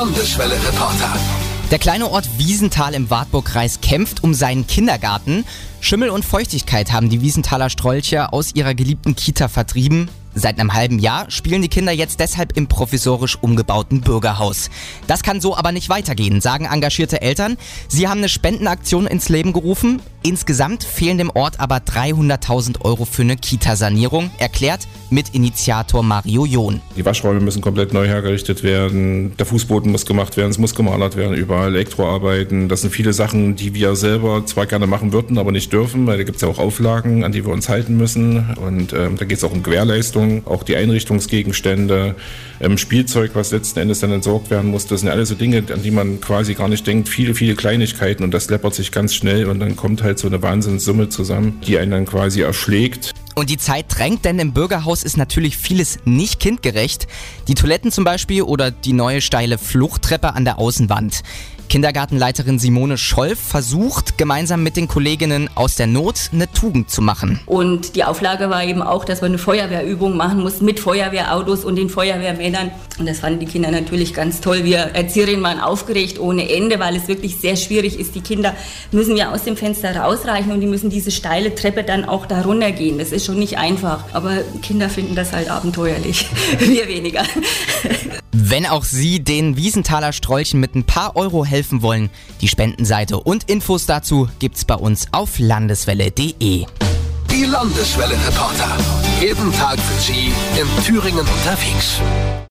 Landeswelle Reporter. Der kleine Ort Wiesenthal im Wartburgkreis kämpft um seinen Kindergarten. Schimmel und Feuchtigkeit haben die Wiesenthaler Strolche aus ihrer geliebten Kita vertrieben. Seit einem halben Jahr spielen die Kinder jetzt deshalb im provisorisch umgebauten Bürgerhaus. Das kann so aber nicht weitergehen, sagen engagierte Eltern. Sie haben eine Spendenaktion ins Leben gerufen. Insgesamt fehlen dem Ort aber 300.000 Euro für eine Kita-Sanierung, erklärt Mitinitiator Mario John. Die Waschräume müssen komplett neu hergerichtet werden, der Fußboden muss gemacht werden, es muss gemalert werden, überall Elektroarbeiten. Das sind viele Sachen, die wir selber zwar gerne machen würden, aber nicht dürfen, weil da gibt es ja auch Auflagen, an die wir uns halten müssen. Und ähm, da geht es auch um Gewährleistung, auch die Einrichtungsgegenstände, ähm, Spielzeug, was letzten Endes dann entsorgt werden muss. Das sind alles so Dinge, an die man quasi gar nicht denkt. Viele, viele Kleinigkeiten und das läppert sich ganz schnell und dann kommt halt so eine Wahnsinnssumme zusammen, die einen dann quasi erschlägt. Und die Zeit drängt, denn im Bürgerhaus ist natürlich vieles nicht kindgerecht. Die Toiletten zum Beispiel oder die neue steile Fluchttreppe an der Außenwand. Kindergartenleiterin Simone Scholf versucht, gemeinsam mit den Kolleginnen aus der Not eine Tugend zu machen. Und die Auflage war eben auch, dass wir eine Feuerwehrübung machen mussten mit Feuerwehrautos und den Feuerwehrmännern. Und das fanden die Kinder natürlich ganz toll. Wir Erzieherinnen waren aufgeregt ohne Ende, weil es wirklich sehr schwierig ist. Die Kinder müssen ja aus dem Fenster rausreichen und die müssen diese steile Treppe dann auch da runtergehen. Das ist schon nicht einfach. Aber Kinder finden das halt abenteuerlich. Wir weniger. Wenn auch Sie den Wiesenthaler Strolchen mit ein paar Euro helfen wollen, die Spendenseite und Infos dazu gibt's bei uns auf landeswelle.de. Die Landeswelle Reporter. Jeden Tag für Sie in Thüringen unterwegs.